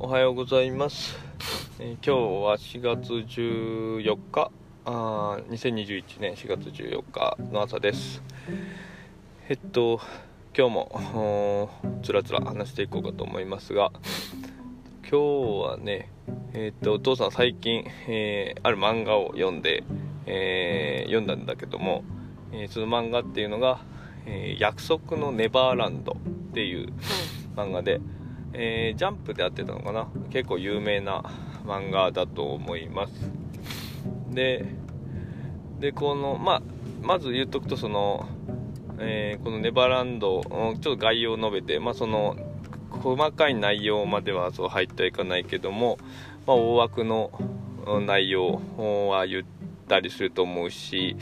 おはようございます、えー今日は4月14日。あ2021年4月14日の朝です。えっと今日もつらつら話していこうかと思いますが今日はねえっとお父さん最近、えーある漫画を読んで、えー読んだんだけども、えーその漫画っていうのが「えー約束のネバーランド」っていう漫画で、えージャンプでやってたのかな？結構有名な漫画だと思います。ででこのまあまず言っとくとその、えーこのネバーランドちょっと概要を述べてまあその細かい内容まではそう入ってはいかないけども、まあ、大枠の内容は言ったりすると思うし、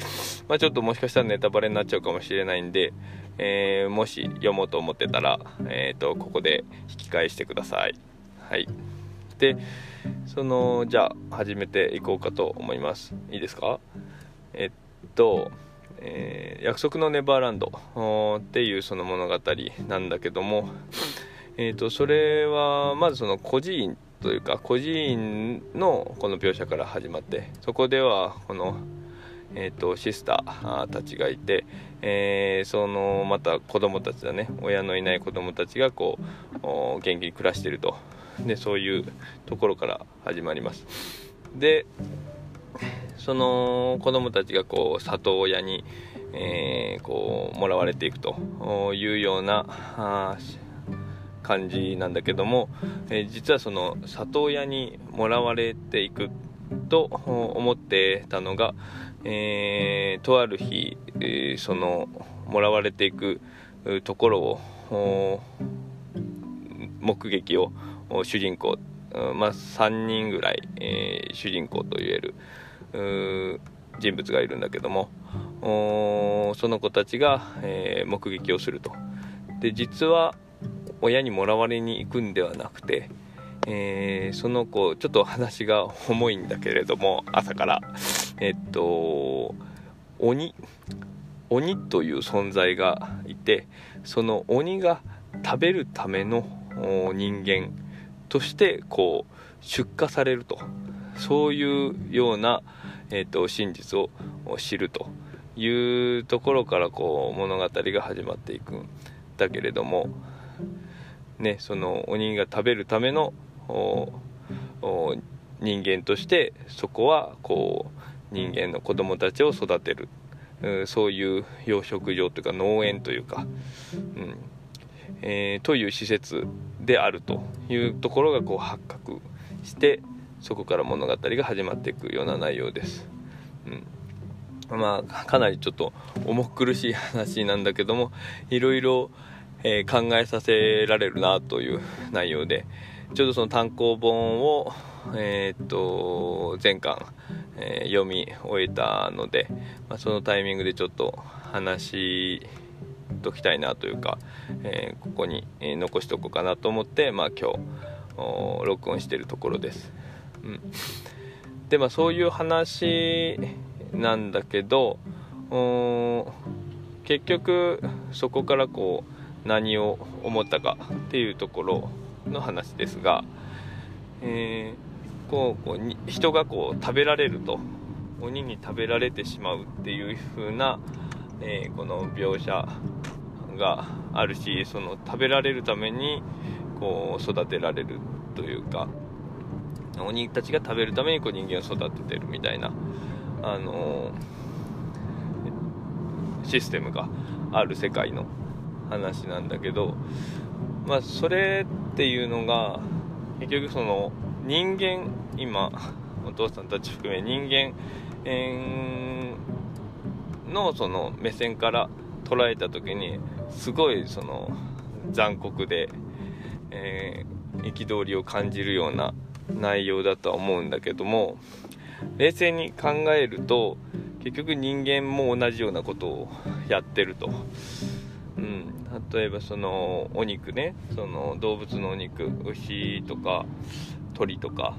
まあ、ちょっともしかしたらネタバレになっちゃうかもしれないんで、えーもし読もうと思ってたら、えー、とここで引き返してください。はい。でそのじゃあ始めていこうかと思います。いいですか？えっと、えー約束のネバーランド。っていうその物語なんだけどもえー、とそれはまずその孤児院というか孤児院のこの描写から始まってそこではこの、えー、とシスターたちがいて、えーそのまた子供たちだね。親のいない子供たちがこう元気に暮らしてると。でそういうところから始まります。でその子供たちがこう里親に、えーこうもらわれていくというような感じなんだけども、えー実はその里親にもらわれていくと思ってたのが、えーとある日、えーそのもらわれていくところを目撃を主人公、まあ、3人ぐらい、えー主人公といえる人物がいるんだけどもその子たちが、えー目撃をすると。で実は親にもらわれに行くんではなくて、えーその子ちょっと話が重いんだけれども朝から。えっと鬼鬼という存在がいてその鬼が食べるための人間としてこう出荷されると。そういうような、えっと真実を知ると。いうところからこう物語が始まっていくんだけれどもね、その鬼が食べるための人間としてそこはこう人間の子供たちを育てる。うそういう養殖場というか農園というか、うん。えーという施設であるというところがこう発覚してそこから物語が始まっていくような内容です。うん。まあ、かなりちょっと重苦しい話なんだけどもいろいろ、えー考えさせられるなという内容でちょうどその単行本を、えーっと前巻、えー読み終えたので、まあ、そのタイミングでちょっと話しときたいなというか、えーここに、残しとこうかなと思って、まあ、今日録音してるところです。うんでまあそういう話なんだけど結局そこからこう何を思ったかっていうところの話ですが、えーこうこうに人がこう食べられると。鬼に食べられてしまうっていう風な、えーこの描写があるしその食べられるためにこう育てられるというか鬼たちが食べるためにこう人間を育ててるみたいな、あのーシステムがある世界の話なんだけど、まあ、それっていうのが結局その人間今お父さんたち含め人間、のその目線から捉えた時にすごいその残酷で、え憤りを感じるような内容だとは思うんだけども冷静に考えると結局人間も同じようなことをやってると、うん、例えばそのお肉ね。その動物のお肉牛とか鳥とか、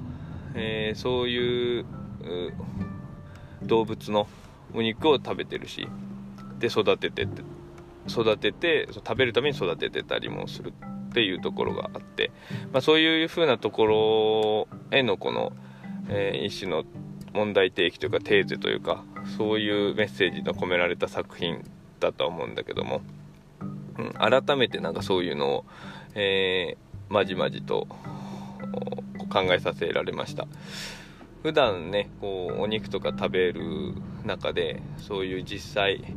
えーそういう動物のお肉を食べてるしで育ててて育てて食べるために育ててたりもするっっていうところがあって、まあ、そういうふうなところへのこの、えー、一種の問題提起というかテーゼというかそういうメッセージの込められた作品だとは思うんだけども、うん、改めてなんかそういうのを、えー、まじまじと考えさせられました。普段ねこうお肉とか食べる中でそういう実際、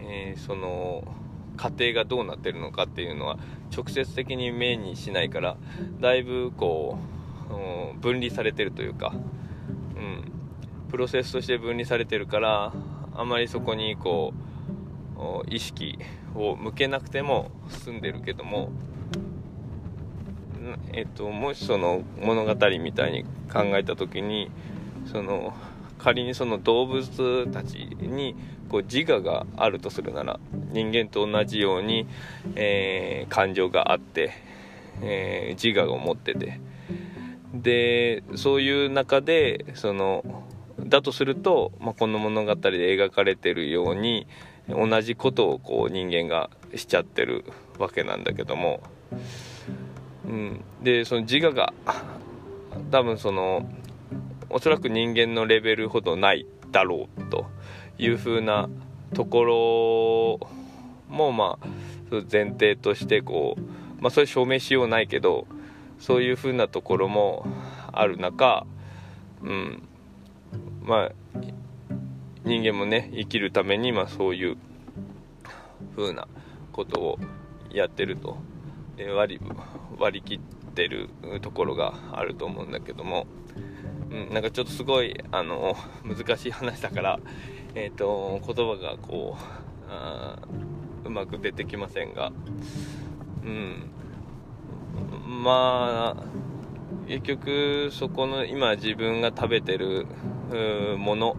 えー、その家庭がどうなってるのかっていうのは直接的に目にしないからだいぶこう、分離されてるというか、うん、プロセスとして分離されてるからあまりそこにこう意識を向けなくても済んでるけども、えっと、もしその物語みたいに考えた時にその仮にその動物たちにこう自我があるとするなら人間と同じように、えー、感情があって、えー、自我を持ってて。でそういう中でそのだとすると、まあ、この物語で描かれてるように同じことをこう人間がしちゃってるわけなんだけども、うん、でその自我が多分そのおそらく人間のレベルほどないだろうというふうなところもまあ前提としてこう、まあ、それ証明しようないけどそういうふうなところもある中、うん、まあ人間もね生きるためにまあそういう風なことをやってると。割割り切ってるところがあると思うんだけども、うん、なんかちょっとすごいあの難しい話だから、えーと、言葉がこうあうまく出てきませんが、うん、まあ結局そこの今自分が食べてるもの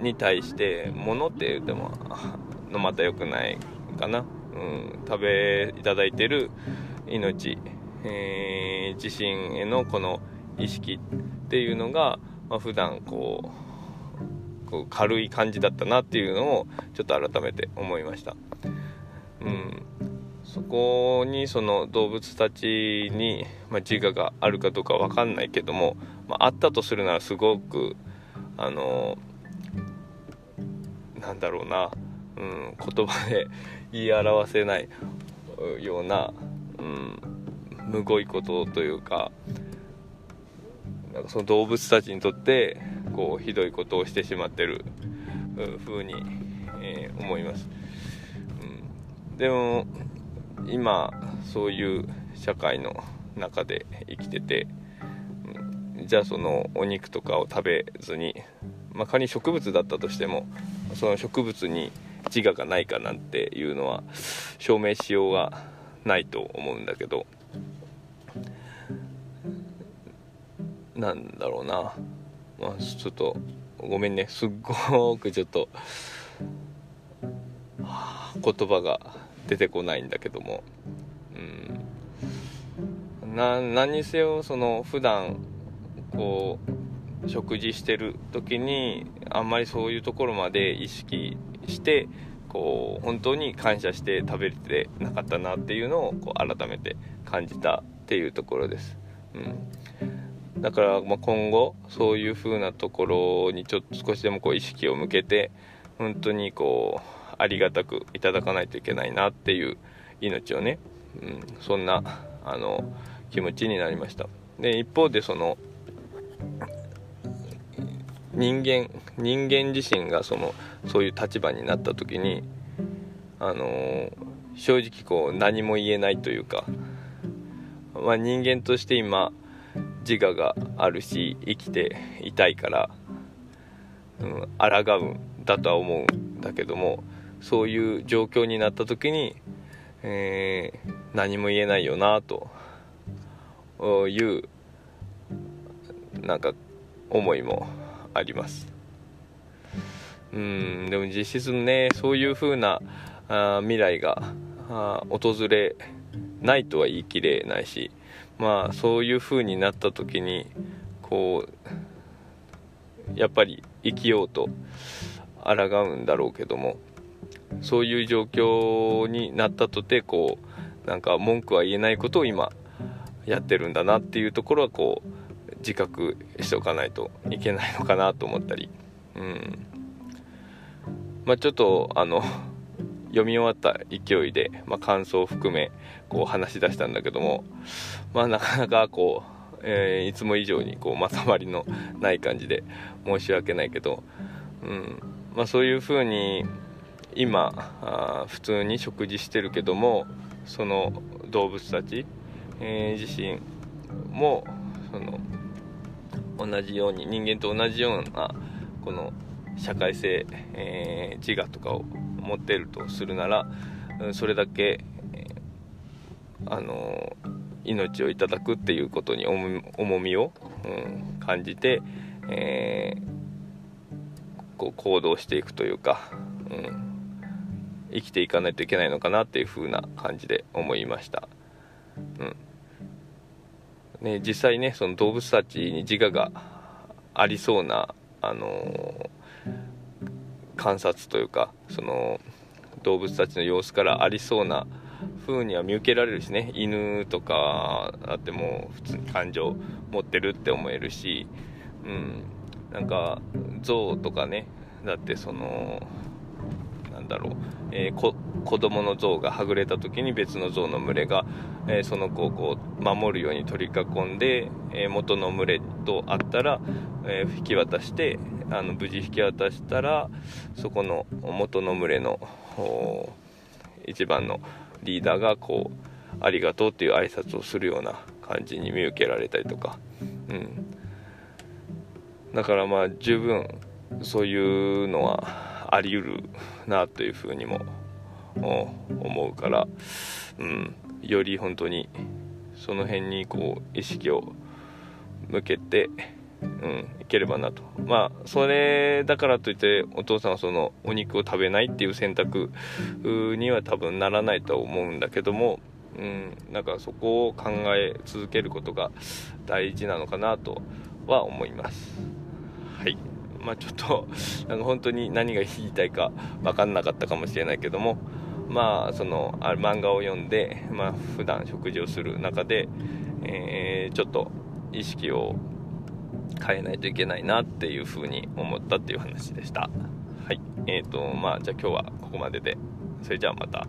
に対してものって言ってものまた良くないかな、うん、食べいただいてる命、えー、自身へのこの意識っていうのが、まあ、普段こうこう軽い感じだったなっていうのをちょっと改めて思いました。うんそこにその動物たちに、まあ、自我があるかどうか分かんないけども、まあ、あったとするならすごくあのなんだろうな、うん、言葉で言い表せないような、うん、むごいことというかなんかその動物たちにとってこうひどいことをしてしまってる風に、えー、思います、うん、でも今そういう社会の中で生きててうんじゃあそのお肉とかを食べずに、まあ、仮に植物だったとしてもその植物に自我がないかなんていうのは証明しようがないと思うんだけどなんだろうな、まあ、ちょっとごめんね。すっごくちょっと言葉が出てこないんだけども、うん、な何にせよその普段こう食事してる時にあんまりそういうところまで意識してこう本当に感謝して食べれてなかったなっていうのをこう改めて感じたっていうところです、うん、だからま今後そういう風なところにちょっと少しでもこう意識を向けて本当にこうありがたくいただかないといけないなっていう命をね、うん、そんなあの気持ちになりました。で一方でその人間人間自身がそのそういう立場になった時にあの正直こう何も言えないというか、まあ、人間として今自我があるし生きていたいから、うん、抗うんだとは思うんだけどもそういう状況になった時に、えー、何も言えないよなというなんか思いもあります。うんでも実質ねそういう風なあ未来が訪れないとは言い切れないしまあそういう風になった時にこうやっぱり生きようと抗うんだろうけどもそういう状況になったとてこうなんか文句は言えないことを今やってるんだなっていうところはこう自覚しておかないといけないのかなと思ったりうん。まあちょっとあの 読み終わった勢いで、まあ、感想を含めこう話し出したんだけどもまあなかなかこう、えー、いつも以上にこうまとまりのない感じで申し訳ないけど、うんまあ、そういうふうに今あ普通に食事してるけどもその動物たち、えー、自身もその同じように人間と同じようなこの社会性、えー、自我とかを持っているとするならそれだけ、えー、あの命をいただくっていうことに重みを、うん、感じて、えー、こう行動していくというか、うん、生きていかないといけないのかなっていう風な感じで思いました。うんね、実際ねその動物たちに自我がありそうな、あの、観察というかその動物たちの様子からありそうな風には見受けられるしね。犬とかだってもう普通に感情持ってるって思えるし、うん、なんか象とかね。だってそのなんだろう、えー、子供の象がはぐれた時に別の象の群れが、えー、その子をこう守るように取り囲んで、えー、元の群れと会ったら、え引き渡してあの無事引き渡したらそこの元の群れの一番のリーダーがこうありがとうっていう挨拶をするような感じに見受けられたりとか、うん、だからまあ十分そういうのはあり得るなというふうにも思うから、うん、より本当にその辺にこう意識を向けて、うん、いければなと。まあそれだからといってお父さんはそのお肉を食べないっていう選択には多分ならないと思うんだけども、うん、なんかそこを考え続けることが大事なのかなとは思います。はい。まあちょっとなんか本当に何が言いたいか分かんなかったかもしれないけどもまあそのあ漫画を読んでまあ普段食事をする中で、えー、ちょっと意識を変えないといけないなっていうふうに思ったっていう話でした。はい。えーとまあじゃあ今日はここまでで。それじゃあまた。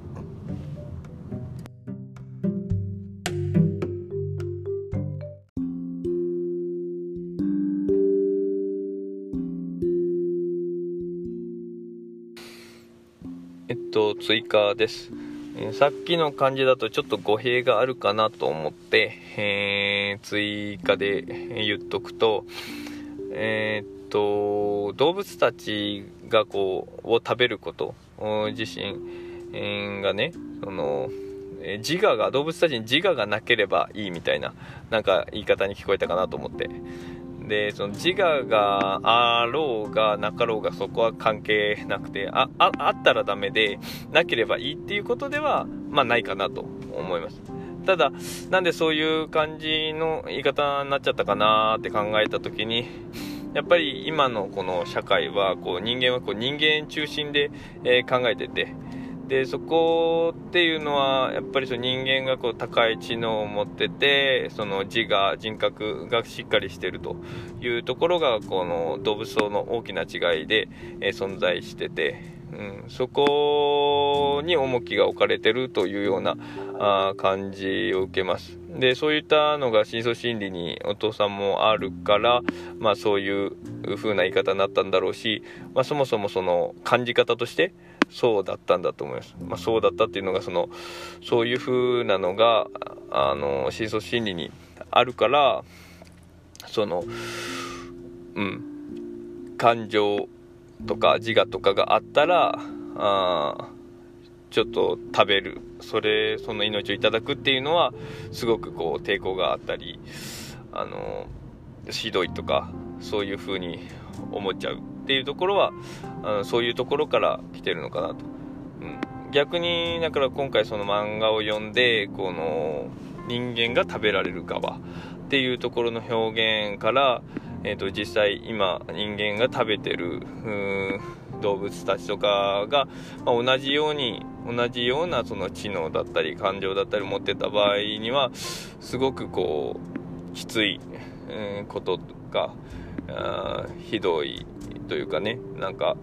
追加ですえさっきの感じだとちょっと語弊があるかなと思って、えー、追加で言っとくと、えー、っと、動物たちがこう、を食べること自身がね、その、自我が、動物たちに自我がなければいいみたいな、なんか言い方に聞こえたかなと思って。でその自我があろうがなかろうがそこは関係なくてあああったらダメでなければいいっていうことではまあないかなと思います。ただなんでそういう感じの言い方になっちゃったかなって考えた時にやっぱり今のこの社会はこう人間はこう人間中心で、え、考えててでそこっていうのはやっぱりその人間がこう高い知能を持っててその自我人格がしっかりしてるというところがこの動物層の大きな違いで、えー、存在してて、うん、そこに重きが置かれてるというようなあ感じを受けます。でそういったのが深層心理にお父さんもあるから、まあ、そういう風な言い方になったんだろうし、まあ、そもそもその感じ方としてそうだったんだと思います。まあ、そうだったっていうのが、その、そういう風なのが、あの、深層心理にあるから、その、うん、感情とか自我とかがあったら、あちょっと食べる、それ、その命をいただくっていうのは、すごくこう、抵抗があったり、あの、ひどいとか、そういう風に思っちゃうっていうところはあのそういうところから来てるのかなと、うん、逆にだから今回その漫画を読んでこの人間が食べられる側っていうところの表現から、えーと、実際今人間が食べてる動物たちとかが、まあ、同じように同じようなその知能だったり感情だったり持ってた場合にはすごくこうきつい、うん、ことがひどいというかねなんか、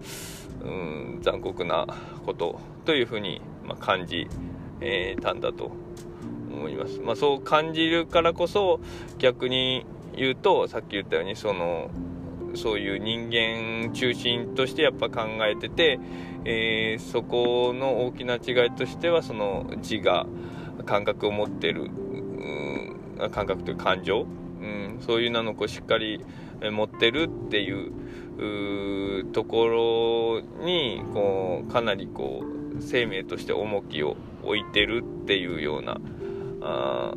うん、残酷なことというふうに、まあ、感じ、えー、たんだと思います、まあ、そう感じるからこそ逆に言うとさっき言ったようにそのそういう人間中心としてやっぱ考えてて、えー、そこの大きな違いとしてはその自我感覚を持ってる、うん、感覚という感情、うん、そういうのをしっかり持ってるっていうところにこうかなりこう生命として重きを置いてるっていうようなあ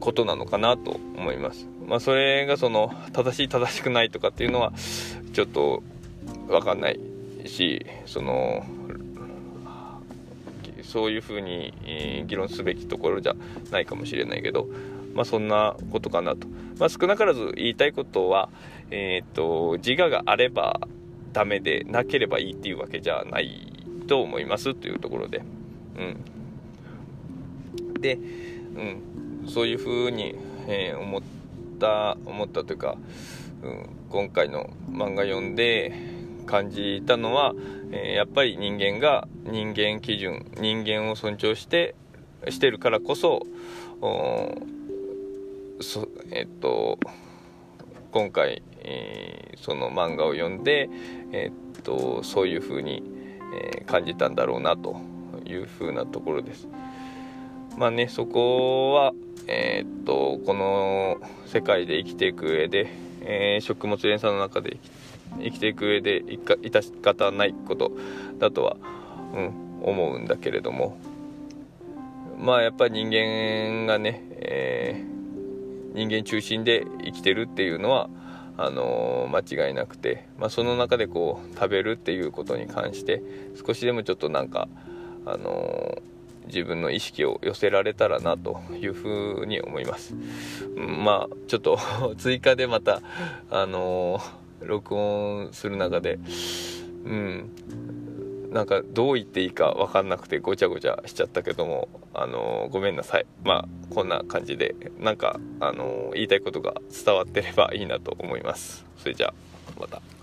ことなのかなと思います。まあ、それがその正しい正しくないとかっていうのはちょっと分かんないしそのそういうふうに、議論すべきところじゃないかもしれないけど、まあ、そんなことかなと、まあ、少なからず言いたいことは、えーと、自我があればダメでなければいいっていうわけじゃないと思いますというところで、うん、で、うん、そういうふうに、えー、思った思ったというか、うん、今回の漫画読んで感じたのは、えー、やっぱり人間が人間基準人間を尊重してしてるからこそそえっと今回、えー、その漫画を読んで、えー、っとそういう風に、えー、感じたんだろうなという風なところです。まあねそこはえー、っとこの世界で生きていく上で、え、食物連鎖の中で生きていく上で致し方ないことだとは、うん、思うんだけれどもまあやっぱり人間がね、えー、人間中心で生きてるっていうのはあのー、間違いなくて、まあ、その中でこう食べるっていうことに関して少しでもちょっとなんかあのー自分の意識を寄せられたらなというふうに思います。まあちょっと 追加でまたあのー、録音する中でうんなんかどう言っていいか分かんなくてごちゃごちゃしちゃったけどもあのー、ごめんなさいまあこんな感じでなんかあのー、言いたいことが伝わってればいいなと思いますそれじゃあまた。